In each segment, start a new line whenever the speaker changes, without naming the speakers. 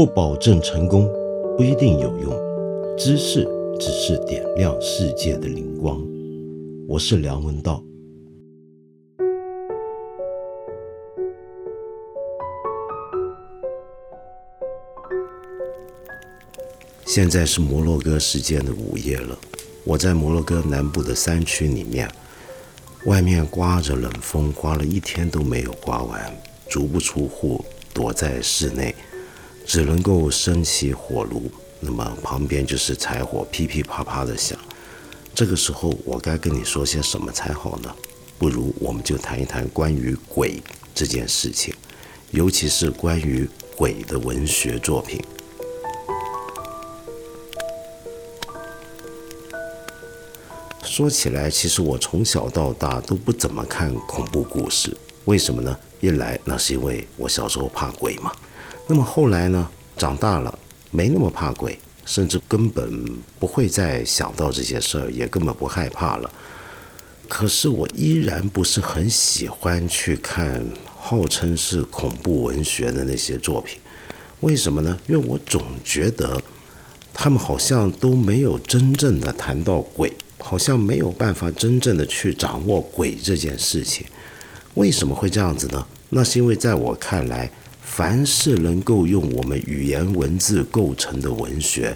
不保证成功，不一定有用。知识只是点亮世界的灵光。我是梁文道。现在是摩洛哥时间的午夜了，我在摩洛哥南部的山区里面，外面刮着冷风，刮了一天都没有刮完，足不出户，躲在室内。只能够升起火炉，那么旁边就是柴火噼噼啪啪的响。这个时候，我该跟你说些什么才好呢？不如我们就谈一谈关于鬼这件事情，尤其是关于鬼的文学作品。说起来，其实我从小到大都不怎么看恐怖故事，为什么呢？一来，那是因为我小时候怕鬼嘛。那么后来呢？长大了没那么怕鬼，甚至根本不会再想到这些事儿，也根本不害怕了。可是我依然不是很喜欢去看号称是恐怖文学的那些作品。为什么呢？因为我总觉得他们好像都没有真正的谈到鬼，好像没有办法真正的去掌握鬼这件事情。为什么会这样子呢？那是因为在我看来。凡是能够用我们语言文字构成的文学，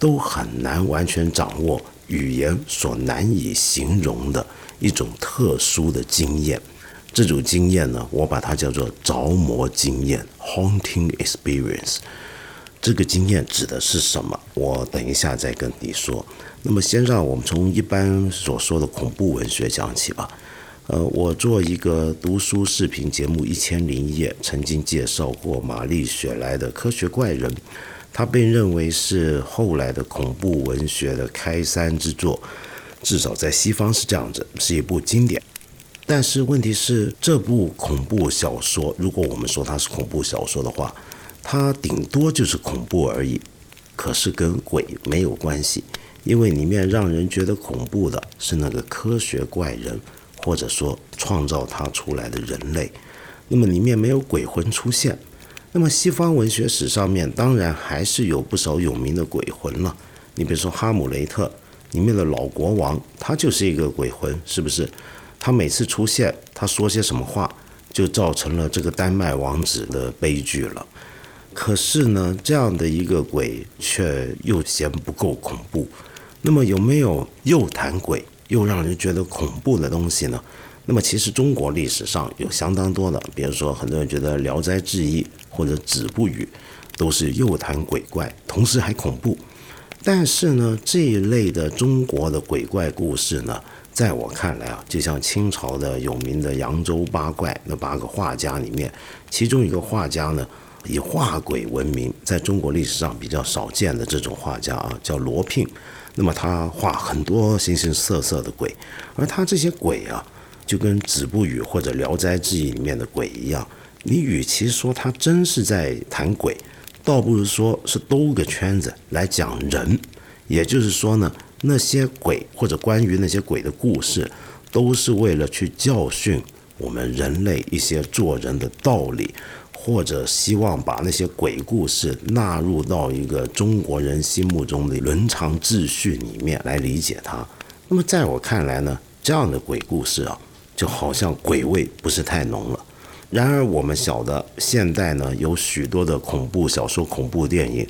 都很难完全掌握语言所难以形容的一种特殊的经验。这种经验呢，我把它叫做着魔经验 （haunting experience）。这个经验指的是什么？我等一下再跟你说。那么，先让我们从一般所说的恐怖文学讲起吧。呃，我做一个读书视频节目《一千零一夜》，曾经介绍过玛丽雪莱的《科学怪人》，他被认为是后来的恐怖文学的开山之作，至少在西方是这样子，是一部经典。但是问题是，这部恐怖小说，如果我们说它是恐怖小说的话，它顶多就是恐怖而已，可是跟鬼没有关系，因为里面让人觉得恐怖的是那个科学怪人。或者说创造它出来的人类，那么里面没有鬼魂出现。那么西方文学史上面当然还是有不少有名的鬼魂了。你比如说《哈姆雷特》里面的老国王，他就是一个鬼魂，是不是？他每次出现，他说些什么话，就造成了这个丹麦王子的悲剧了。可是呢，这样的一个鬼却又嫌不够恐怖。那么有没有又谈鬼？又让人觉得恐怖的东西呢？那么其实中国历史上有相当多的，比如说很多人觉得《聊斋志异》或者《子不语》都是又谈鬼怪，同时还恐怖。但是呢，这一类的中国的鬼怪故事呢，在我看来啊，就像清朝的有名的扬州八怪那八个画家里面，其中一个画家呢，以画鬼闻名，在中国历史上比较少见的这种画家啊，叫罗聘。那么他画很多形形色色的鬼，而他这些鬼啊，就跟《子不语》或者《聊斋志异》里面的鬼一样。你与其说他真是在谈鬼，倒不如说是兜个圈子来讲人。也就是说呢，那些鬼或者关于那些鬼的故事，都是为了去教训我们人类一些做人的道理。或者希望把那些鬼故事纳入到一个中国人心目中的伦常秩序里面来理解它。那么在我看来呢，这样的鬼故事啊，就好像鬼味不是太浓了。然而我们晓得，现代呢有许多的恐怖小说、恐怖电影，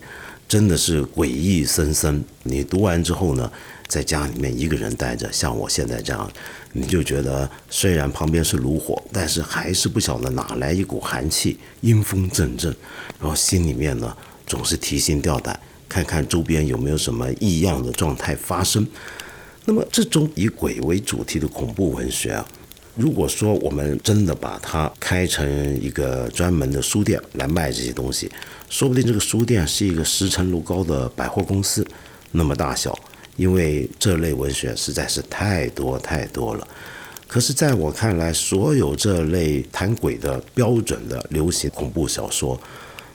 真的是诡异森森。你读完之后呢？在家里面一个人待着，像我现在这样，你就觉得虽然旁边是炉火，但是还是不晓得哪来一股寒气，阴风阵阵，然后心里面呢总是提心吊胆，看看周边有没有什么异样的状态发生。那么这种以鬼为主题的恐怖文学啊，如果说我们真的把它开成一个专门的书店来卖这些东西，说不定这个书店是一个十层楼高的百货公司那么大小。因为这类文学实在是太多太多了，可是在我看来，所有这类谈鬼的标准的流行恐怖小说，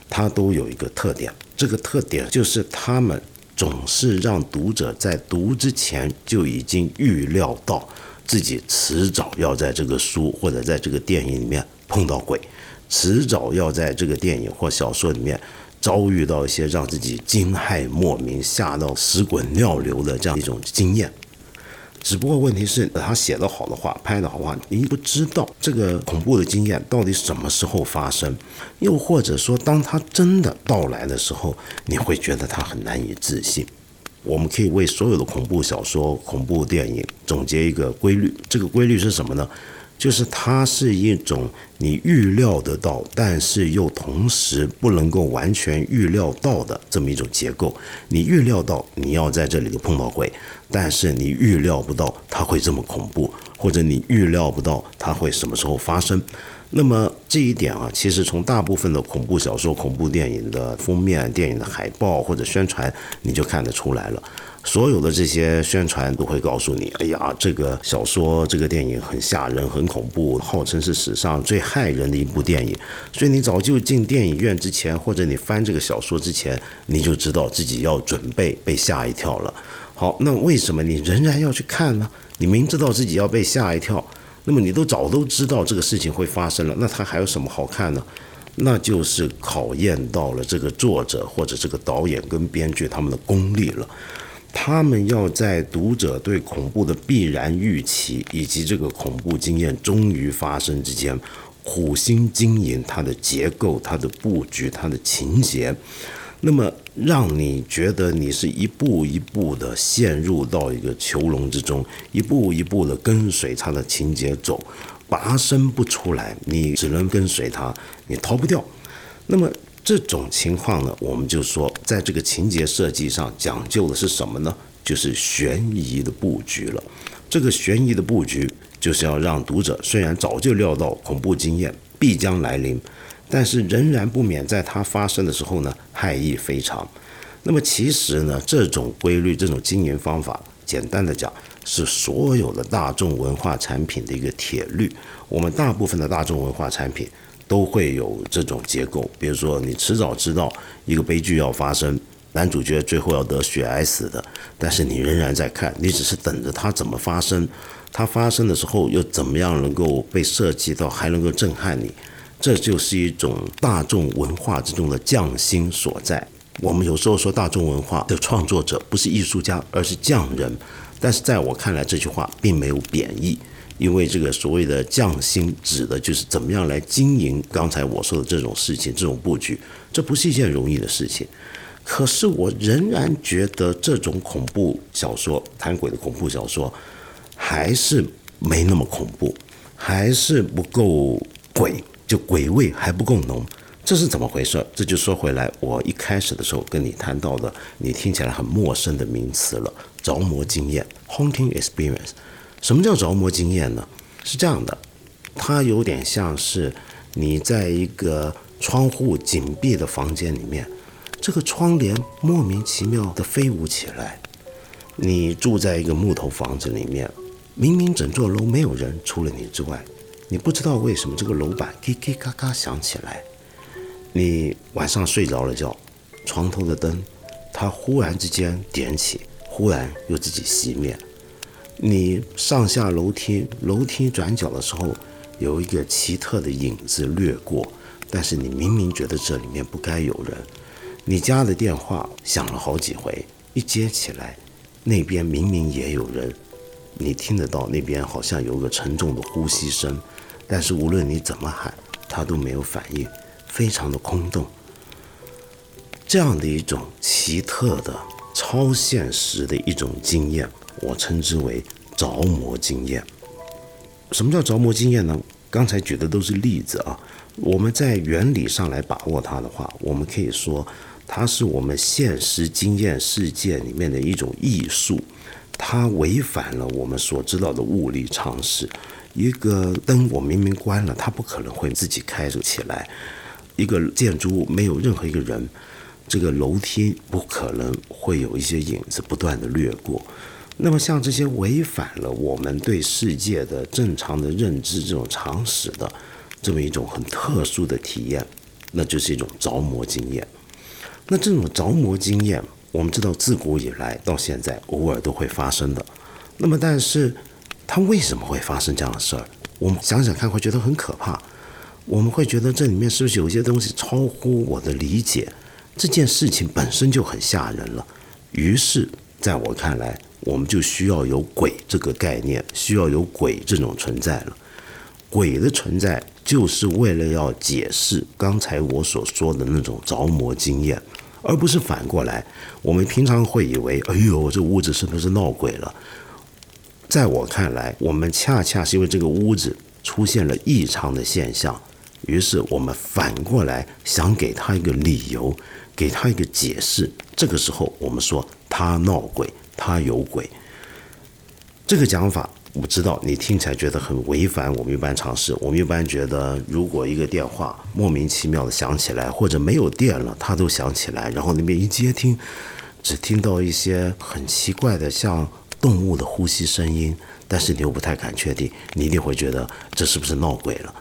它都有一个特点，这个特点就是他们总是让读者在读之前就已经预料到自己迟早要在这个书或者在这个电影里面碰到鬼，迟早要在这个电影或小说里面遭遇到一些让自己惊骇莫名、吓到屎滚尿流的这样一种经验。只不过问题是，他写的好的话，拍的好话，你不知道这个恐怖的经验到底什么时候发生，又或者说，当他真的到来的时候，你会觉得他很难以置信。我们可以为所有的恐怖小说、恐怖电影总结一个规律，这个规律是什么呢？就是它是一种你预料得到，但是又同时不能够完全预料到的这么一种结构。你预料到你要在这里头碰到鬼，但是你预料不到它会这么恐怖，或者你预料不到它会什么时候发生。那么这一点啊，其实从大部分的恐怖小说、恐怖电影的封面、电影的海报或者宣传，你就看得出来了。所有的这些宣传都会告诉你：哎呀，这个小说、这个电影很吓人、很恐怖，号称是史上最骇人的一部电影。所以你早就进电影院之前，或者你翻这个小说之前，你就知道自己要准备被吓一跳了。好，那为什么你仍然要去看呢？你明知道自己要被吓一跳。那么你都早都知道这个事情会发生了，那它还有什么好看呢？那就是考验到了这个作者或者这个导演跟编剧他们的功力了。他们要在读者对恐怖的必然预期以及这个恐怖经验终于发生之间，苦心经营它的结构、它的布局、它的情节。那么，让你觉得你是一步一步的陷入到一个囚笼之中，一步一步的跟随它的情节走，拔身不出来，你只能跟随它，你逃不掉。那么这种情况呢，我们就说，在这个情节设计上讲究的是什么呢？就是悬疑的布局了。这个悬疑的布局，就是要让读者虽然早就料到恐怖经验必将来临。但是仍然不免在它发生的时候呢，害意非常。那么其实呢，这种规律、这种经营方法，简单的讲，是所有的大众文化产品的一个铁律。我们大部分的大众文化产品都会有这种结构。比如说，你迟早知道一个悲剧要发生，男主角最后要得血癌死的，但是你仍然在看，你只是等着它怎么发生，它发生的时候又怎么样能够被设计到还能够震撼你。这就是一种大众文化之中的匠心所在。我们有时候说大众文化的创作者不是艺术家，而是匠人。但是在我看来，这句话并没有贬义，因为这个所谓的匠心，指的就是怎么样来经营刚才我说的这种事情、这种布局。这不是一件容易的事情。可是我仍然觉得这种恐怖小说、谈鬼的恐怖小说，还是没那么恐怖，还是不够鬼。就鬼味还不够浓，这是怎么回事？这就说回来，我一开始的时候跟你谈到的，你听起来很陌生的名词了——着魔经验 （haunting experience）。什么叫着魔经验呢？是这样的，它有点像是你在一个窗户紧闭的房间里面，这个窗帘莫名其妙的飞舞起来。你住在一个木头房子里面，明明整座楼没有人，除了你之外。你不知道为什么这个楼板叽叽嘎嘎响起来，你晚上睡着了觉，床头的灯它忽然之间点起，忽然又自己熄灭。你上下楼梯，楼梯转角的时候有一个奇特的影子掠过，但是你明明觉得这里面不该有人。你家的电话响了好几回，一接起来，那边明明也有人，你听得到那边好像有个沉重的呼吸声。但是无论你怎么喊，他都没有反应，非常的空洞。这样的一种奇特的、超现实的一种经验，我称之为着魔经验。什么叫着魔经验呢？刚才举的都是例子啊。我们在原理上来把握它的话，我们可以说，它是我们现实经验世界里面的一种艺术，它违反了我们所知道的物理常识。一个灯我明明关了，它不可能会自己开着起来。一个建筑物没有任何一个人，这个楼梯不可能会有一些影子不断的掠过。那么像这些违反了我们对世界的正常的认知这种常识的这么一种很特殊的体验，那就是一种着魔经验。那这种着魔经验，我们知道自古以来到现在偶尔都会发生的。那么但是。它为什么会发生这样的事儿？我们想想看，会觉得很可怕。我们会觉得这里面是不是有一些东西超乎我的理解？这件事情本身就很吓人了。于是，在我看来，我们就需要有鬼这个概念，需要有鬼这种存在了。鬼的存在就是为了要解释刚才我所说的那种着魔经验，而不是反过来。我们平常会以为，哎呦，这屋子是不是闹鬼了？在我看来，我们恰恰是因为这个屋子出现了异常的现象，于是我们反过来想给他一个理由，给他一个解释。这个时候，我们说他闹鬼，他有鬼。这个讲法。我知道你听起来觉得很违反我们一般常识。我们一般觉得，如果一个电话莫名其妙的响起来，或者没有电了，它都响起来，然后那边一接听，只听到一些很奇怪的像动物的呼吸声音，但是你又不太敢确定，你一定会觉得这是不是闹鬼了，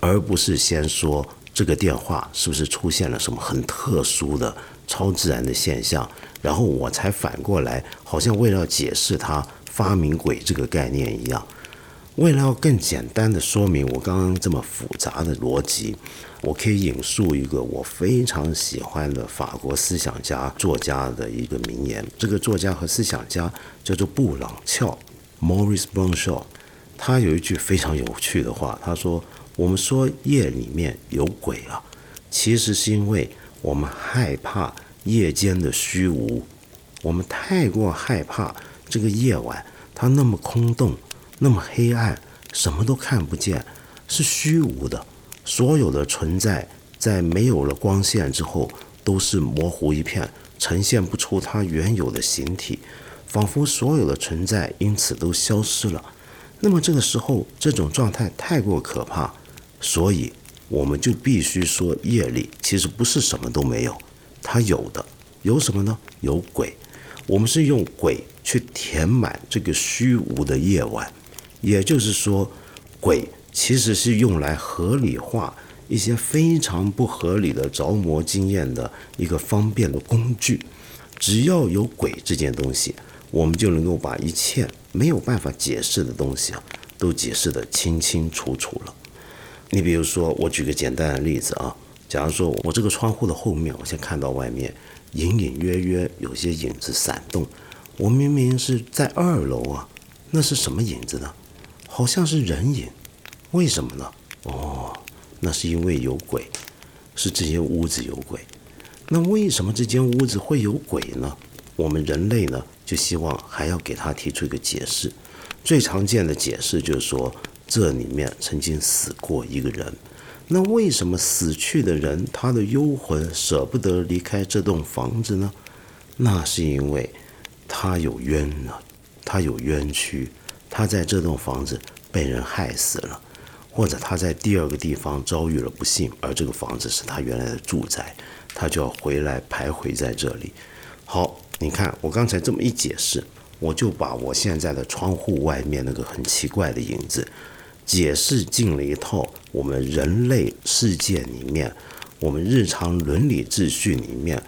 而不是先说这个电话是不是出现了什么很特殊的超自然的现象，然后我才反过来，好像为了解释它。发明鬼这个概念一样，为了要更简单的说明我刚刚这么复杂的逻辑，我可以引述一个我非常喜欢的法国思想家作家的一个名言。这个作家和思想家叫做布朗翘 （Maurice Blanchard）。他有一句非常有趣的话，他说：“我们说夜里面有鬼啊，其实是因为我们害怕夜间的虚无，我们太过害怕。”这个夜晚，它那么空洞，那么黑暗，什么都看不见，是虚无的。所有的存在，在没有了光线之后，都是模糊一片，呈现不出它原有的形体，仿佛所有的存在因此都消失了。那么这个时候，这种状态太过可怕，所以我们就必须说，夜里其实不是什么都没有，它有的有什么呢？有鬼。我们是用鬼去填满这个虚无的夜晚，也就是说，鬼其实是用来合理化一些非常不合理的着魔经验的一个方便的工具。只要有鬼这件东西，我们就能够把一切没有办法解释的东西啊，都解释得清清楚楚了。你比如说，我举个简单的例子啊，假如说我这个窗户的后面，我先看到外面。隐隐约约有些影子闪动，我明明是在二楼啊，那是什么影子呢？好像是人影，为什么呢？哦，那是因为有鬼，是这间屋子有鬼。那为什么这间屋子会有鬼呢？我们人类呢，就希望还要给他提出一个解释。最常见的解释就是说，这里面曾经死过一个人。那为什么死去的人他的幽魂舍不得离开这栋房子呢？那是因为他有冤呢，他有冤屈，他在这栋房子被人害死了，或者他在第二个地方遭遇了不幸，而这个房子是他原来的住宅，他就要回来徘徊在这里。好，你看我刚才这么一解释，我就把我现在的窗户外面那个很奇怪的影子。解释进了一套我们人类世界里面，我们日常伦理秩序里面，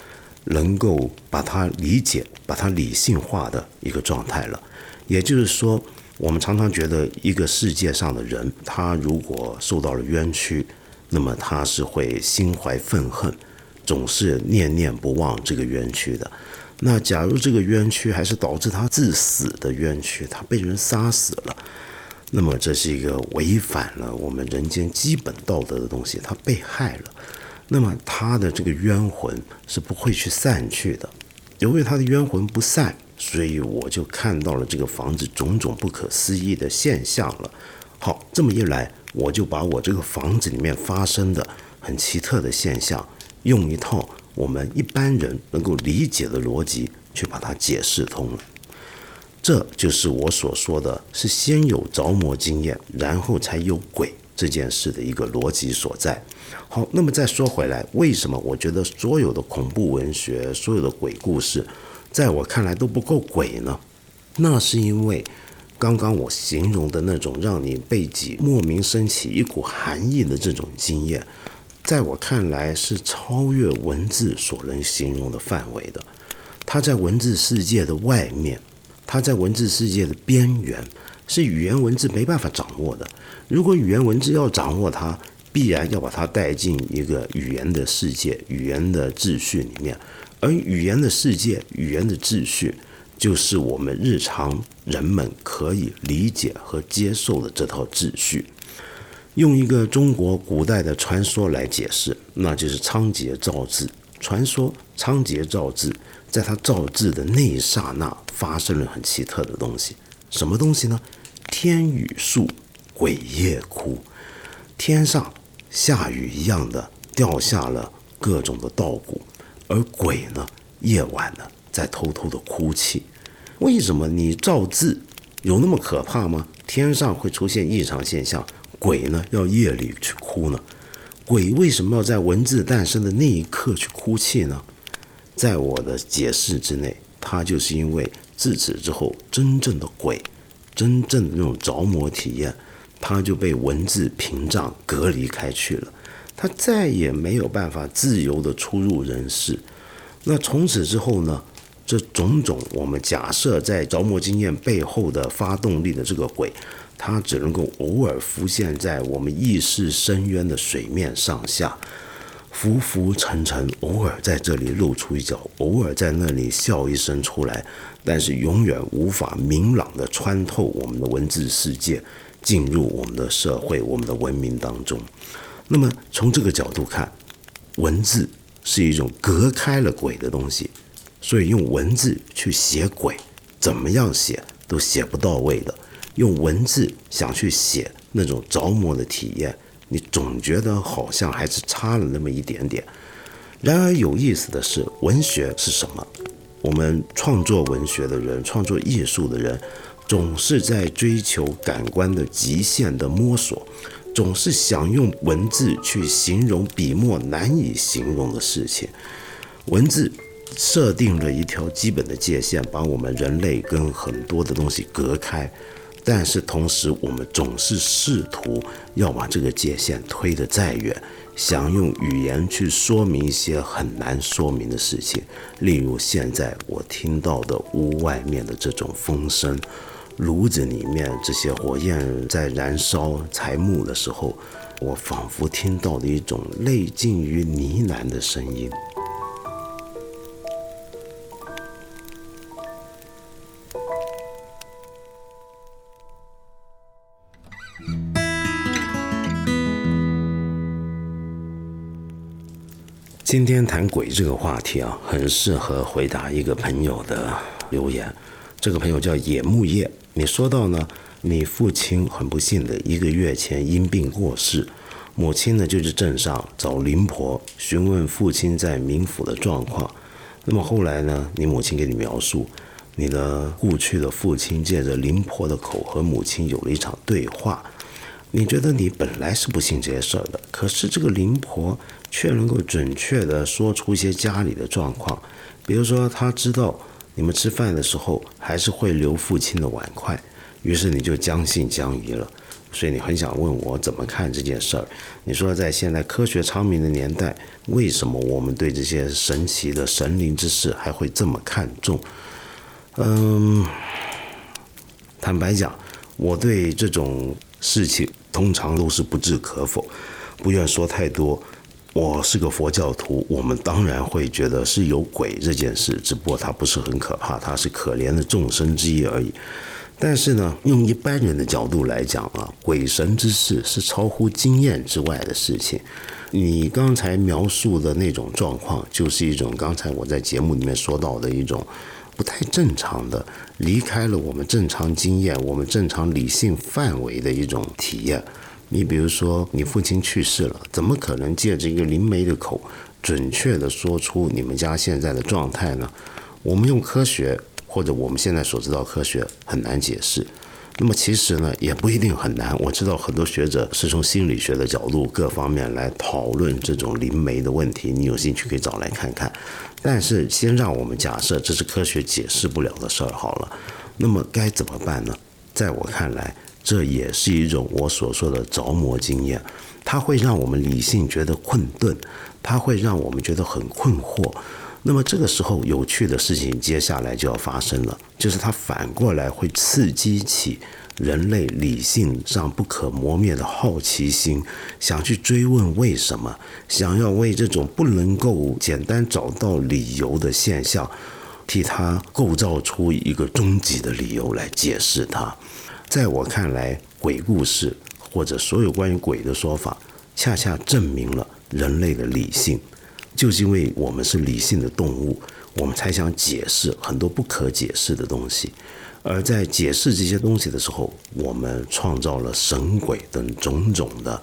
能够把它理解、把它理性化的一个状态了。也就是说，我们常常觉得一个世界上的人，他如果受到了冤屈，那么他是会心怀愤恨，总是念念不忘这个冤屈的。那假如这个冤屈还是导致他致死的冤屈，他被人杀死了。那么这是一个违反了我们人间基本道德的东西，他被害了，那么他的这个冤魂是不会去散去的。由于他的冤魂不散，所以我就看到了这个房子种种不可思议的现象了。好，这么一来，我就把我这个房子里面发生的很奇特的现象，用一套我们一般人能够理解的逻辑去把它解释通了。这就是我所说的是先有着魔经验，然后才有鬼这件事的一个逻辑所在。好，那么再说回来，为什么我觉得所有的恐怖文学、所有的鬼故事，在我看来都不够鬼呢？那是因为刚刚我形容的那种让你背脊莫名升起一股寒意的这种经验，在我看来是超越文字所能形容的范围的。它在文字世界的外面。它在文字世界的边缘，是语言文字没办法掌握的。如果语言文字要掌握它，必然要把它带进一个语言的世界、语言的秩序里面，而语言的世界、语言的秩序，就是我们日常人们可以理解和接受的这套秩序。用一个中国古代的传说来解释，那就是仓颉造字。传说仓颉造字，在他造字的那一刹那，发生了很奇特的东西。什么东西呢？天雨粟，鬼夜哭。天上。下雨一样的掉下了各种的稻谷，而鬼呢，夜晚呢在偷偷的哭泣。为什么你造字有那么可怕吗？天上会出现异常现象，鬼呢要夜里去哭呢？鬼为什么要在文字诞生的那一刻去哭泣呢？在我的解释之内，它就是因为自此之后，真正的鬼，真正的那种着魔体验。他就被文字屏障隔离开去了，他再也没有办法自由的出入人世。那从此之后呢？这种种我们假设在着魔经验背后的发动力的这个鬼，他只能够偶尔浮现在我们意识深渊的水面上下，浮浮沉沉，偶尔在这里露出一角，偶尔在那里笑一声出来，但是永远无法明朗的穿透我们的文字世界。进入我们的社会、我们的文明当中。那么从这个角度看，文字是一种隔开了鬼的东西，所以用文字去写鬼，怎么样写都写不到位的。用文字想去写那种着魔的体验，你总觉得好像还是差了那么一点点。然而有意思的是，文学是什么？我们创作文学的人，创作艺术的人。总是在追求感官的极限的摸索，总是想用文字去形容笔墨难以形容的事情。文字设定了一条基本的界限，把我们人类跟很多的东西隔开。但是同时，我们总是试图要把这个界限推得再远，想用语言去说明一些很难说明的事情。例如，现在我听到的屋外面的这种风声。炉子里面这些火焰在燃烧柴木的时候，我仿佛听到了一种类近于呢喃的声音。今天谈鬼这个话题啊，很适合回答一个朋友的留言。这个朋友叫野木叶。你说到呢，你父亲很不幸的一个月前因病过世，母亲呢就去镇上找灵婆询问父亲在冥府的状况。那么后来呢，你母亲给你描述，你的故去的父亲借着灵婆的口和母亲有了一场对话。你觉得你本来是不信这些事儿的，可是这个灵婆却能够准确地说出一些家里的状况，比如说他知道。你们吃饭的时候还是会留父亲的碗筷，于是你就将信将疑了。所以你很想问我怎么看这件事儿？你说在现在科学昌明的年代，为什么我们对这些神奇的神灵之事还会这么看重？嗯，坦白讲，我对这种事情通常都是不置可否，不愿说太多。我是个佛教徒，我们当然会觉得是有鬼这件事，只不过它不是很可怕，它是可怜的众生之一而已。但是呢，用一般人的角度来讲啊，鬼神之事是超乎经验之外的事情。你刚才描述的那种状况，就是一种刚才我在节目里面说到的一种不太正常的，离开了我们正常经验、我们正常理性范围的一种体验。你比如说，你父亲去世了，怎么可能借着一个灵媒的口，准确的说出你们家现在的状态呢？我们用科学或者我们现在所知道科学很难解释。那么其实呢，也不一定很难。我知道很多学者是从心理学的角度各方面来讨论这种灵媒的问题。你有兴趣可以找来看看。但是先让我们假设这是科学解释不了的事儿好了。那么该怎么办呢？在我看来。这也是一种我所说的着魔经验，它会让我们理性觉得困顿，它会让我们觉得很困惑。那么这个时候，有趣的事情接下来就要发生了，就是它反过来会刺激起人类理性上不可磨灭的好奇心，想去追问为什么，想要为这种不能够简单找到理由的现象，替它构造出一个终极的理由来解释它。在我看来，鬼故事或者所有关于鬼的说法，恰恰证明了人类的理性。就是因为我们是理性的动物，我们才想解释很多不可解释的东西。而在解释这些东西的时候，我们创造了神鬼等种种的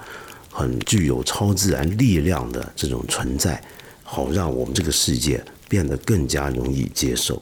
很具有超自然力量的这种存在，好让我们这个世界变得更加容易接受。